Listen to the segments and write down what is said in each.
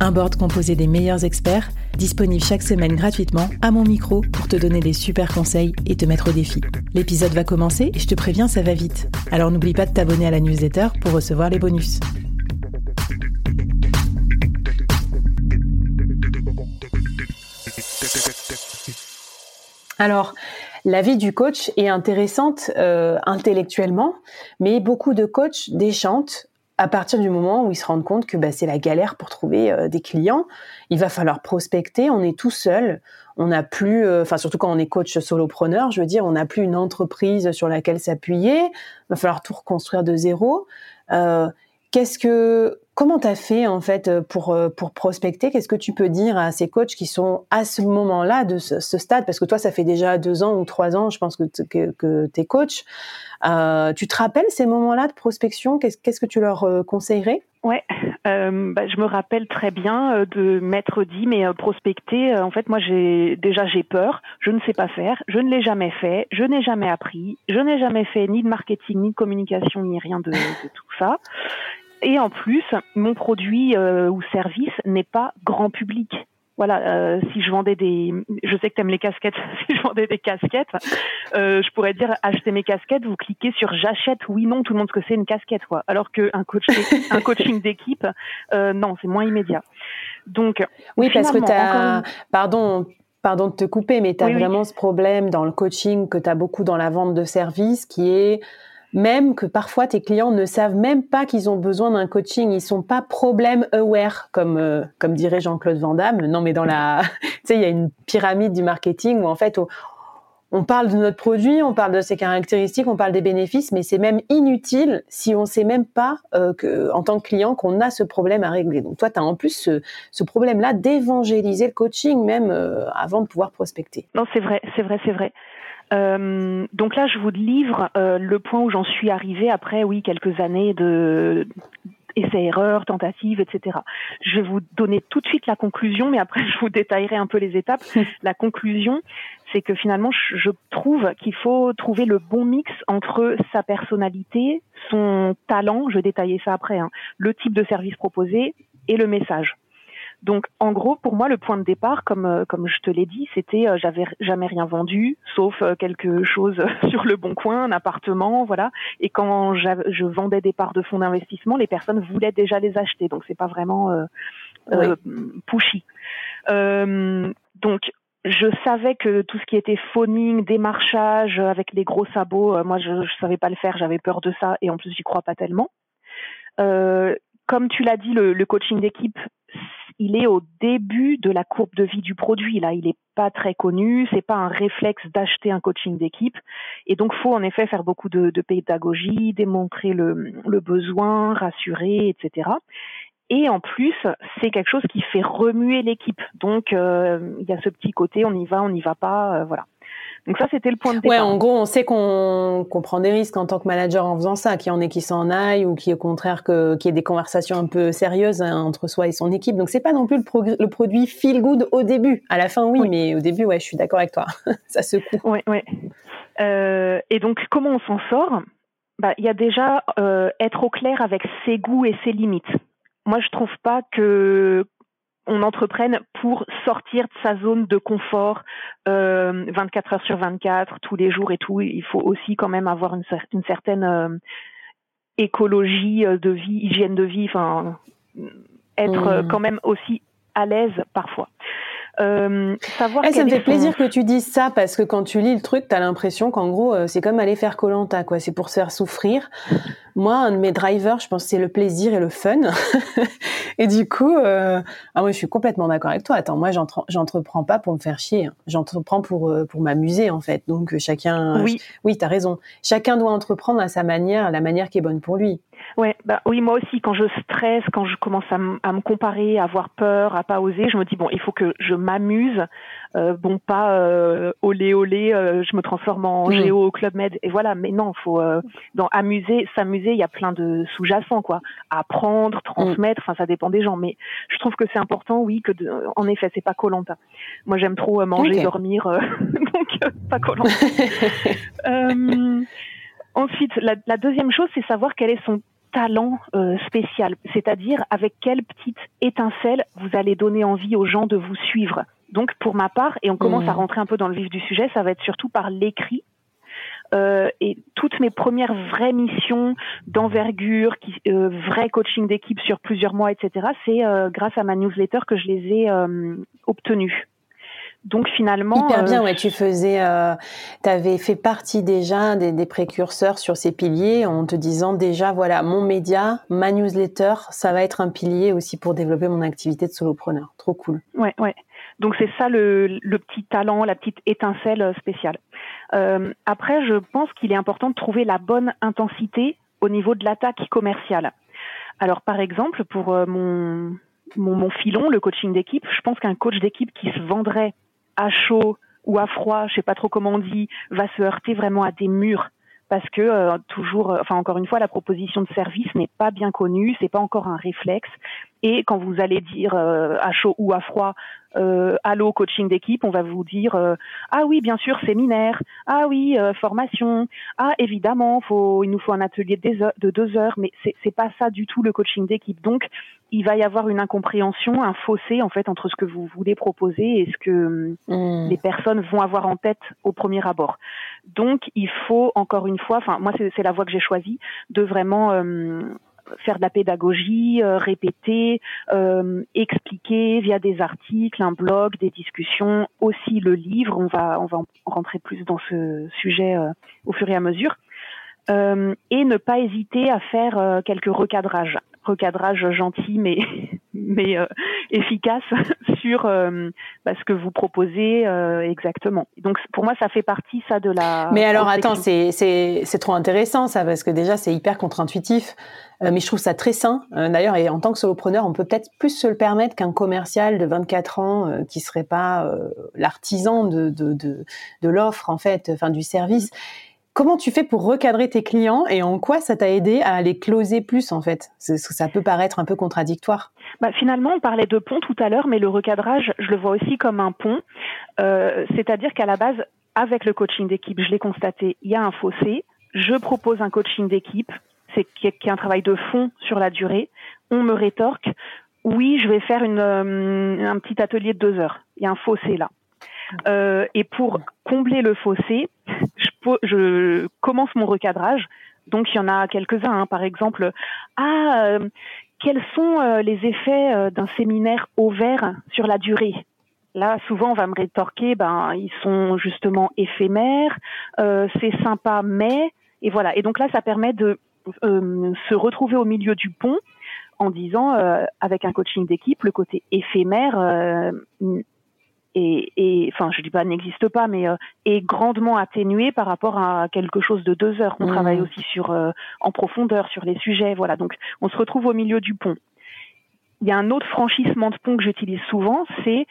Un board composé des meilleurs experts, disponible chaque semaine gratuitement à mon micro pour te donner des super conseils et te mettre au défi. L'épisode va commencer et je te préviens, ça va vite. Alors n'oublie pas de t'abonner à la newsletter pour recevoir les bonus. Alors, la vie du coach est intéressante euh, intellectuellement, mais beaucoup de coachs déchantent à partir du moment où ils se rendent compte que bah, c'est la galère pour trouver euh, des clients, il va falloir prospecter, on est tout seul, on n'a plus, euh, enfin surtout quand on est coach solopreneur, je veux dire, on n'a plus une entreprise sur laquelle s'appuyer, il va falloir tout reconstruire de zéro. Euh, Qu'est-ce que, comment t'as fait en fait pour pour prospecter? Qu'est-ce que tu peux dire à ces coachs qui sont à ce moment-là de ce, stade? Parce que toi, ça fait déjà deux ans ou trois ans, je pense que t'es coach. Euh, tu te rappelles ces moments-là de prospection? Qu'est-ce que tu leur euh, conseillerais? Ouais, euh, bah, je me rappelle très bien euh, de m'être dit, mais euh, prospecter, en fait, moi, j'ai déjà j'ai peur, je ne sais pas faire, je ne l'ai jamais fait, je n'ai jamais appris, je n'ai jamais fait ni de marketing, ni de communication, ni rien de, de tout ça. Et en plus, mon produit ou service n'est pas grand public voilà, euh, si je vendais des, je sais que tu aimes les casquettes, si je vendais des casquettes, euh, je pourrais dire acheter mes casquettes, vous cliquez sur j'achète, oui, non, tout le monde ce que c'est une casquette, quoi. Alors qu'un coach, un coaching d'équipe, euh, non, c'est moins immédiat. Donc, oui, parce que tu as, pardon, pardon de te couper, mais tu as vraiment ce problème dans le coaching que tu as beaucoup dans la vente de services qui est même que parfois tes clients ne savent même pas qu'ils ont besoin d'un coaching, ils sont pas problème aware comme euh, comme dirait Jean-Claude Van Damme. Non, mais dans la, tu sais, il y a une pyramide du marketing où en fait on, parle de notre produit, on parle de ses caractéristiques, on parle des bénéfices, mais c'est même inutile si on sait même pas euh, que en tant que client qu'on a ce problème à régler. Donc toi, tu as en plus ce, problème-là d'évangéliser le coaching même euh, avant de pouvoir prospecter. Non, c'est vrai, c'est vrai, c'est vrai. Euh, donc là, je vous livre euh, le point où j'en suis arrivée après, oui, quelques années de essais-erreurs, tentatives, etc. Je vais vous donner tout de suite la conclusion, mais après je vous détaillerai un peu les étapes. la conclusion, c'est que finalement, je trouve qu'il faut trouver le bon mix entre sa personnalité, son talent, je vais détailler ça après, hein, le type de service proposé et le message. Donc, en gros, pour moi, le point de départ, comme euh, comme je te l'ai dit, c'était euh, j'avais jamais rien vendu, sauf euh, quelque chose sur le bon coin, un appartement, voilà. Et quand je vendais des parts de fonds d'investissement, les personnes voulaient déjà les acheter, donc c'est pas vraiment euh, pushy. donc, je savais que tout ce qui était phoning, démarchage avec les gros sabots, moi je, je savais pas le faire, j'avais peur de ça et en plus j'y crois pas tellement. Euh, comme tu l'as dit, le, le coaching d'équipe, il est au début de la courbe de vie du produit. Là, il n'est pas très connu. C'est pas un réflexe d'acheter un coaching d'équipe. Et donc, faut en effet faire beaucoup de, pédagogie, démontrer le besoin, rassurer, etc. Et en plus, c'est quelque chose qui fait remuer l'équipe. Donc, euh, il y a ce petit côté, on y va, on n'y va pas, euh, voilà. Donc ça, c'était le point de départ. Ouais, en gros, on sait qu'on prend des risques en tant que manager en faisant ça, qu'il y en ait qui s'en aillent ou qui, au contraire, qu'il y ait des conversations un peu sérieuses hein, entre soi et son équipe. Donc c'est pas non plus le, le, produit feel good au début. À la fin, oui, mais au début, ouais, je suis d'accord avec toi. ça secoue. Oui, oui. Euh, et donc, comment on s'en sort? Bah, il y a déjà euh, être au clair avec ses goûts et ses limites. Moi, je trouve pas que on entreprenne pour sortir de sa zone de confort euh, 24 heures sur 24, tous les jours et tout. Il faut aussi quand même avoir une, une certaine euh, écologie euh, de vie, hygiène de vie, enfin être mmh. quand même aussi à l'aise parfois. Euh, savoir eh, ça me fait plaisir que tu dises ça parce que quand tu lis le truc, tu as l'impression qu'en gros, euh, c'est comme aller faire Colanta, quoi. C'est pour se faire souffrir. Moi, un de mes drivers, je pense c'est le plaisir et le fun. et du coup, euh, ah moi, je suis complètement d'accord avec toi. Attends, moi, j'entreprends pas pour me faire chier. Hein. J'entreprends pour euh, pour m'amuser en fait. Donc chacun, oui, oui, t'as raison. Chacun doit entreprendre à sa manière, la manière qui est bonne pour lui. Ouais, bah oui, moi aussi, quand je stresse, quand je commence à, à me comparer, à avoir peur, à pas oser, je me dis bon, il faut que je m'amuse euh, bon pas euh, olé olé, euh, je me transforme en mm. géo au club med et voilà. Mais non, faut dans amuser, s'amuser, il y a plein de sous-jacents quoi. Apprendre, transmettre, enfin ça dépend des gens. Mais je trouve que c'est important, oui, que en effet c'est pas Colanta. Moi j'aime trop manger, dormir, donc pas Colanta. ensuite, la, la deuxième chose, c'est savoir quel est son talent spécial, c'est-à-dire avec quelle petite étincelle vous allez donner envie aux gens de vous suivre. Donc pour ma part, et on commence à mmh. rentrer un peu dans le vif du sujet, ça va être surtout par l'écrit. Euh, et toutes mes premières vraies missions d'envergure, euh, vrai coaching d'équipe sur plusieurs mois, etc., c'est euh, grâce à ma newsletter que je les ai euh, obtenues. Donc finalement, hyper bien. Euh, ouais, tu faisais, tu avais fait partie déjà des, des, précurseurs sur ces piliers en te disant déjà voilà mon média, ma newsletter, ça va être un pilier aussi pour développer mon activité de solopreneur. Trop cool. Ouais, ouais. Donc c'est ça le, petit talent, la petite étincelle euh, spéciale. Euh, après, je pense qu'il est important de trouver la bonne intensité au niveau de l'attaque commerciale. Alors par exemple, pour euh, mon, mon, mon filon, le coaching d'équipe, je pense qu'un coach d'équipe qui se vendrait à chaud ou à froid, je sais pas trop comment on dit, va se heurter vraiment à des murs parce que euh, toujours, euh, enfin encore une fois, la proposition de service n'est pas bien connue, c'est pas encore un réflexe. Et quand vous allez dire euh, à chaud ou à froid, allô coaching d'équipe, on va vous dire ah oui bien sûr séminaire, ah oui formation, ah évidemment faut il nous faut un atelier de, de deux heures, mais c'est c'est pas ça du tout le coaching d'équipe. Donc il va y avoir une incompréhension, un fossé en fait entre ce que vous voulez proposer et ce que mmh. les personnes vont avoir en tête au premier abord. Donc il faut encore une fois, enfin moi c'est la voie que j'ai choisie, de vraiment euh, faire de la pédagogie, euh, répéter, euh, expliquer via des articles, un blog, des discussions, aussi le livre. On va on va rentrer plus dans ce sujet au fur et à mesure. et ne pas hésiter à faire quelques recadrages recadrage gentil mais mais euh, efficace sur euh, bah, ce que vous proposez euh, exactement. Donc pour moi ça fait partie ça de la. Mais alors attends c'est c'est c'est trop intéressant ça parce que déjà c'est hyper contre-intuitif. mais je trouve ça très sain. D'ailleurs, et en tant que solopreneur, on peut peut-être plus se le permettre qu'un commercial de 24 ans qui serait pas l'artisan de, de, de, de l'offre, en fait, enfin du service. Comment tu fais pour recadrer tes clients et en quoi ça t'a aidé à les closer plus en fait? Ça peut paraître un peu contradictoire. Bah, finalement, on parlait de pont tout à l'heure, mais le recadrage, je le vois aussi comme un pont. Euh, c'est-à-dire qu'à la base, avec le coaching d'équipe, je l'ai constaté, il y a un fossé. Je propose un coaching d'équipe, c'est qui est un travail de fond sur la durée. On me rétorque, oui, je vais faire une, euh, un petit atelier de deux heures. Il y a un fossé là. Euh, et pour combler le fossé, je, commence mon recadrage. Donc il y en a quelques-uns, hein. par exemple, ah, euh, quels sont euh, les effets d'un séminaire ouvert sur la durée? Là, souvent, on va me rétorquer, ben, ils sont justement éphémères, c'est sympa, mais, et voilà. Et donc là, ça permet de se retrouver au milieu du pont en disant, avec un coaching d'équipe, le côté éphémère et, enfin, je dis pas n'existe pas, mais euh, est grandement atténué par rapport à quelque chose de deux heures. On mmh. travaille aussi sur euh, en profondeur sur les sujets, voilà. Donc, on se retrouve au milieu du pont. Il y a un autre franchissement de pont que j'utilise souvent, c'est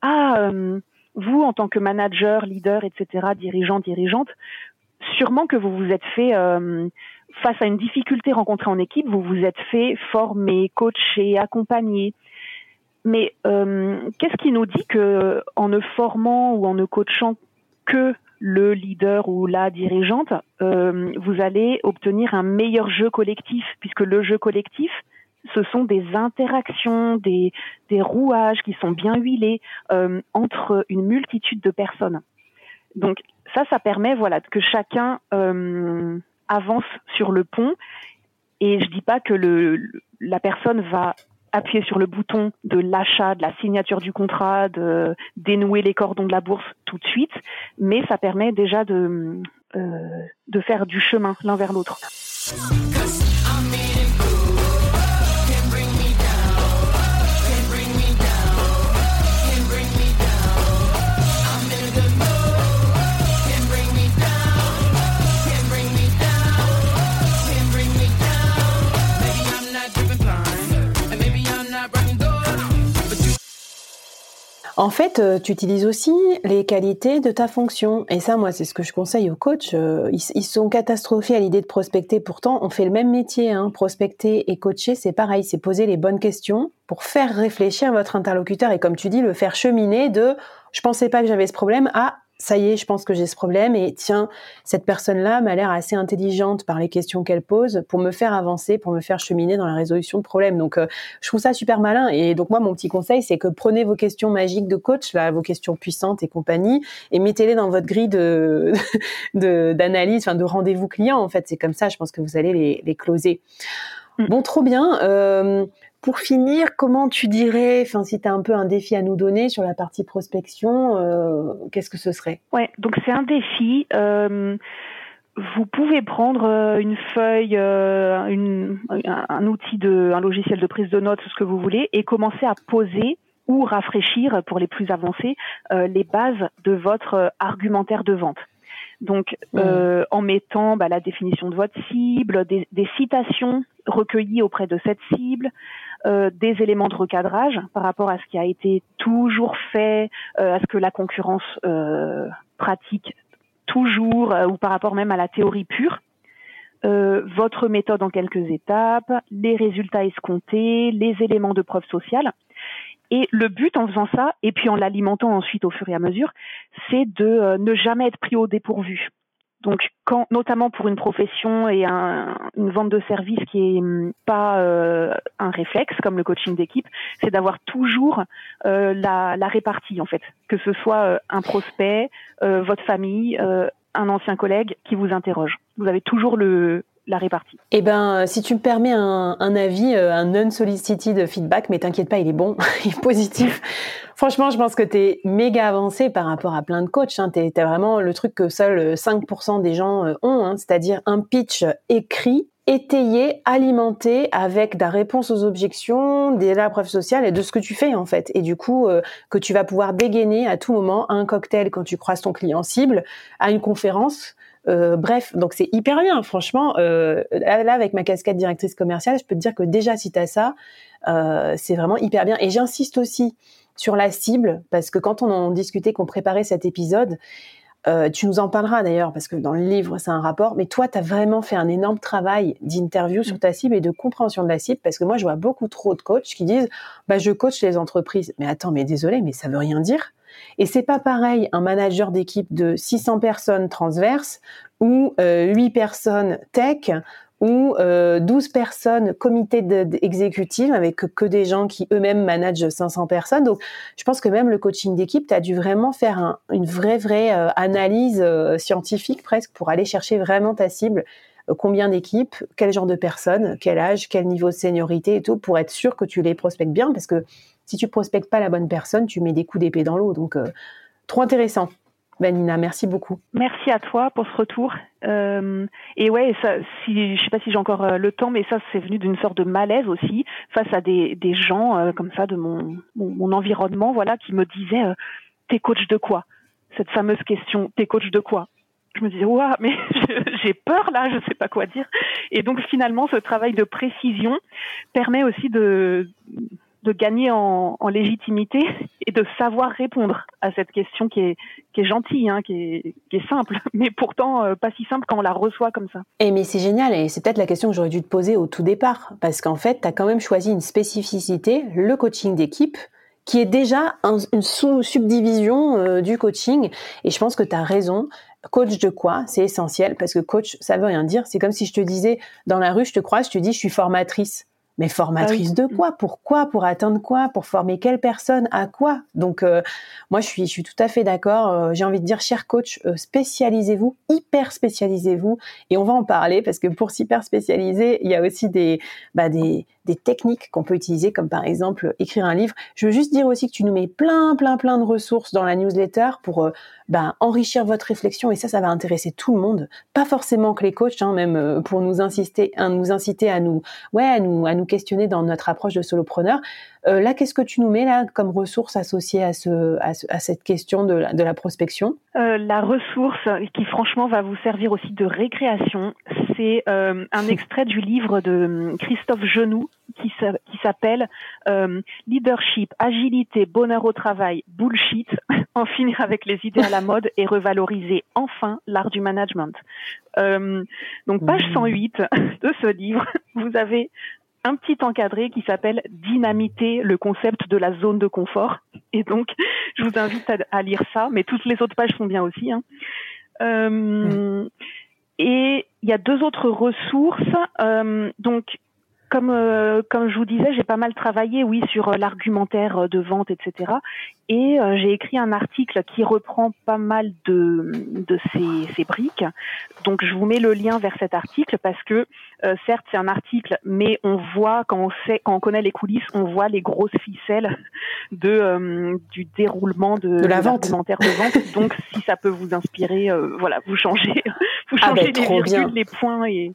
ah euh, vous en tant que manager, leader, etc., dirigeant, dirigeante, sûrement que vous vous êtes fait face à une difficulté rencontrée en équipe, vous vous êtes fait former, coacher, accompagner. Mais euh, qu'est-ce qui nous dit que en ne formant ou en ne coachant que le leader ou la dirigeante, euh, vous allez obtenir un meilleur jeu collectif, puisque le jeu collectif, ce sont des interactions, des, rouages qui sont bien huilés euh, entre une multitude de personnes. Donc ça, ça permet voilà que chacun avance sur le pont. Et je dis pas que le, la personne va appuyer sur le bouton de l'achat, de la signature du contrat, de dénouer les cordons de la bourse tout de suite, mais ça permet déjà de, euh, de faire du chemin l'un vers l'autre. En fait, euh, tu utilises aussi les qualités de ta fonction. Et ça, moi, c'est ce que je conseille aux coachs. Euh, ils, sont catastrophés à l'idée de prospecter. Pourtant, on fait le même métier. Hein. Prospecter et coacher, c'est pareil. C'est poser les bonnes questions pour faire réfléchir votre interlocuteur. Et comme tu dis, le faire cheminer de « je pensais pas que j'avais ce problème » à ça y est, je pense que j'ai ce problème et tiens, cette personne-là m'a l'air assez intelligente par les questions qu'elle pose pour me faire avancer, pour me faire cheminer dans la résolution de problèmes. Donc, euh, je trouve ça super malin. Et donc, moi, mon petit conseil, c'est que prenez vos questions magiques de coach, là, vos questions puissantes et compagnie, et mettez-les dans votre grille de d'analyse, enfin de rendez-vous client. En fait, c'est comme ça. Je pense que vous allez les, les closer. Mm. Bon, trop bien. Euh, pour finir, comment tu dirais, enfin, si tu as un peu un défi à nous donner sur la partie prospection, euh, qu'est-ce que ce serait? Ouais, donc c'est un défi. Euh, vous pouvez prendre euh, une feuille, une, un, outil de, un logiciel de prise de notes, ce que vous voulez, et commencer à poser ou rafraîchir pour les plus avancés les bases de votre argumentaire de vente. Donc, mmh. en mettant bah, la définition de votre cible, des, des, citations recueillies auprès de cette cible, euh, des éléments de recadrage par rapport à ce qui a été toujours fait, euh, à ce que la concurrence euh, pratique toujours, ou par rapport même à la théorie pure. votre méthode en quelques étapes, les résultats escomptés, les éléments de preuve sociale. Et le but en faisant ça, et puis en l'alimentant ensuite au fur et à mesure, c'est de ne jamais être pris au dépourvu. Donc, quand, notamment pour une profession et un, une vente de service qui est hum, pas euh, un réflexe comme le coaching d'équipe, c'est d'avoir toujours euh, la, la, répartie en fait, que ce soit euh, un prospect, votre famille, un ancien collègue qui vous interroge. Vous avez toujours le, la. Eh ben, si tu me permets un, un avis, un unsolicited feedback, mais t'inquiète pas, il est bon, il est positif. Franchement, je pense que tu es méga avancé par rapport à plein de coachs. Hein. Tu es, vraiment le truc que seuls 5% des gens euh, ont, hein. c'est-à-dire un pitch écrit étayé, alimenté avec des réponses aux objections, des la preuve sociale et de ce que tu fais en fait. Et du coup, euh, que tu vas pouvoir dégainer à tout moment un cocktail quand tu croises ton client cible, à une conférence. Euh, bref, donc c'est hyper bien, franchement. Euh, là, avec ma casquette directrice commerciale, je peux te dire que déjà, si tu as ça, euh, c'est vraiment hyper bien. Et j'insiste aussi sur la cible, parce que quand on en discutait, qu'on préparait cet épisode, tu nous en parleras d'ailleurs, parce que dans le livre, c'est un rapport, mais toi, tu as vraiment fait un énorme travail d'interview sur ta cible et de compréhension de la cible, parce que moi, je vois beaucoup trop de coachs qui disent, bah, je coach les entreprises. Mais attends, mais désolé, mais ça veut rien dire. Et c'est pas pareil un manager d'équipe de 600 personnes transverses ou euh, 8 personnes tech ou euh, 12 personnes comité exécutif avec que, des gens qui eux-mêmes managent 500 personnes. Donc, je pense que même le coaching d'équipe, tu as dû vraiment faire une vraie, vraie euh, analyse euh, scientifique presque pour aller chercher vraiment ta cible. Euh, combien d'équipes, quel genre de personnes, quel âge, quel niveau de seniorité et tout, pour être sûr que tu les prospectes bien. Parce que si tu prospectes pas la bonne personne, tu mets des coups d'épée dans l'eau. Donc, trop intéressant. Benina, merci beaucoup. Merci à toi pour ce retour. Euh, et ouais, ça, si, sais pas si j'ai encore euh, le temps, mais ça, c'est venu d'une sorte de malaise aussi face à des, gens euh, comme ça de mon, environnement, voilà, qui me disaient euh, "T'es coach de quoi? Cette fameuse question "T'es coach de quoi? Je me disais, ouah, mais j'ai peur là, je sais pas quoi dire. Et donc finalement, ce travail de précision permet aussi de, de gagner en, légitimité et de savoir répondre à cette question qui est, qui est gentille, hein, qui, est, simple, mais pourtant euh, pas si simple quand on la reçoit comme ça. Et mais c'est génial, et c'est peut-être la question que j'aurais dû te poser au tout départ, parce qu'en fait, tu as quand même choisi une spécificité, le coaching d'équipe, qui est déjà une subdivision euh, du coaching, et je pense que tu as raison. Coach de quoi? C'est essentiel, parce que coach, ça veut rien dire. C'est comme si je te disais, dans la rue, je te croise, je te dis, je suis formatrice. Mais formatrice ah de quoi? Pourquoi? Pour atteindre quoi? Pour former quelle personne? À quoi? Donc euh, moi je suis je suis tout à fait d'accord. Euh, j'ai envie de dire, cher coach, euh, spécialisez-vous, hyper spécialisez-vous, et on va en parler parce que pour s'hyper spécialiser, il y a aussi des bah, des techniques qu'on peut utiliser, comme par exemple écrire un livre. Je veux juste dire aussi que tu nous mets plein, plein, plein de ressources dans la newsletter pour euh, ben, enrichir votre réflexion et ça, ça va intéresser tout le monde, pas forcément que les coachs, hein, même euh, pour nous insister, hein, nous inciter à nous, ouais, à nous, à nous questionner dans notre approche de solopreneur. Euh, là, qu'est-ce que tu nous mets là comme ressource associée à, ce, à, cette question de la, de la prospection? Euh, La ressource qui franchement va vous servir aussi de récréation, c'est euh, un extrait du livre de hum, Christophe Genoux qui s'appelle euh, Leadership, agilité, bonheur au travail, bullshit, en finir avec les idées à la mode et revaloriser enfin l'art du management. Euh, donc page 108 mmh. de ce livre, vous avez un petit encadré qui s'appelle Dynamiter le concept de la zone de confort. Et donc, je vous invite à, lire ça, mais toutes les autres pages sont bien aussi. Hein. Euh, mmh. Et il y a deux autres ressources. Euh, donc, comme euh, comme je vous disais, j'ai pas mal travaillé, oui, sur euh, l'argumentaire euh, de vente, etc. Et j'ai écrit un article qui reprend pas mal de de ces, ces briques. Donc je vous mets le lien vers cet article parce que certes c'est un article, mais on voit quand on sait quand on connaît les coulisses, on voit les grosses ficelles de du déroulement de, de la vente. de vente. Donc si ça peut vous inspirer, voilà, vous changez vous ah changez ben, les virgules, les points et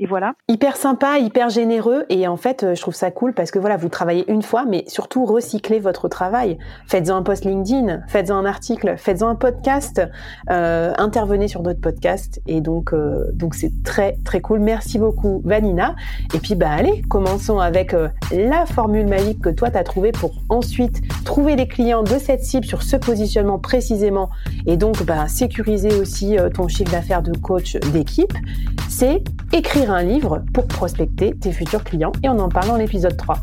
et voilà. Hyper sympa, hyper généreux et en fait, euh, je trouve ça cool parce que voilà, vous travaillez une fois, mais surtout recyclez votre travail. Faites-en un post LinkedIn, faites-en un article, faites-en un podcast, euh, intervenez sur d'autres podcasts et donc euh, donc c'est très très cool. Merci beaucoup Vanina. Et puis bah allez, commençons avec la formule magique que toi tu as trouvée pour ensuite trouver les clients de cette cible sur ce positionnement précisément et donc bah sécuriser aussi ton chiffre d'affaires de coach d'équipe. C'est écrire un livre pour prospecter tes futurs clients et on en parle dans l'épisode 3.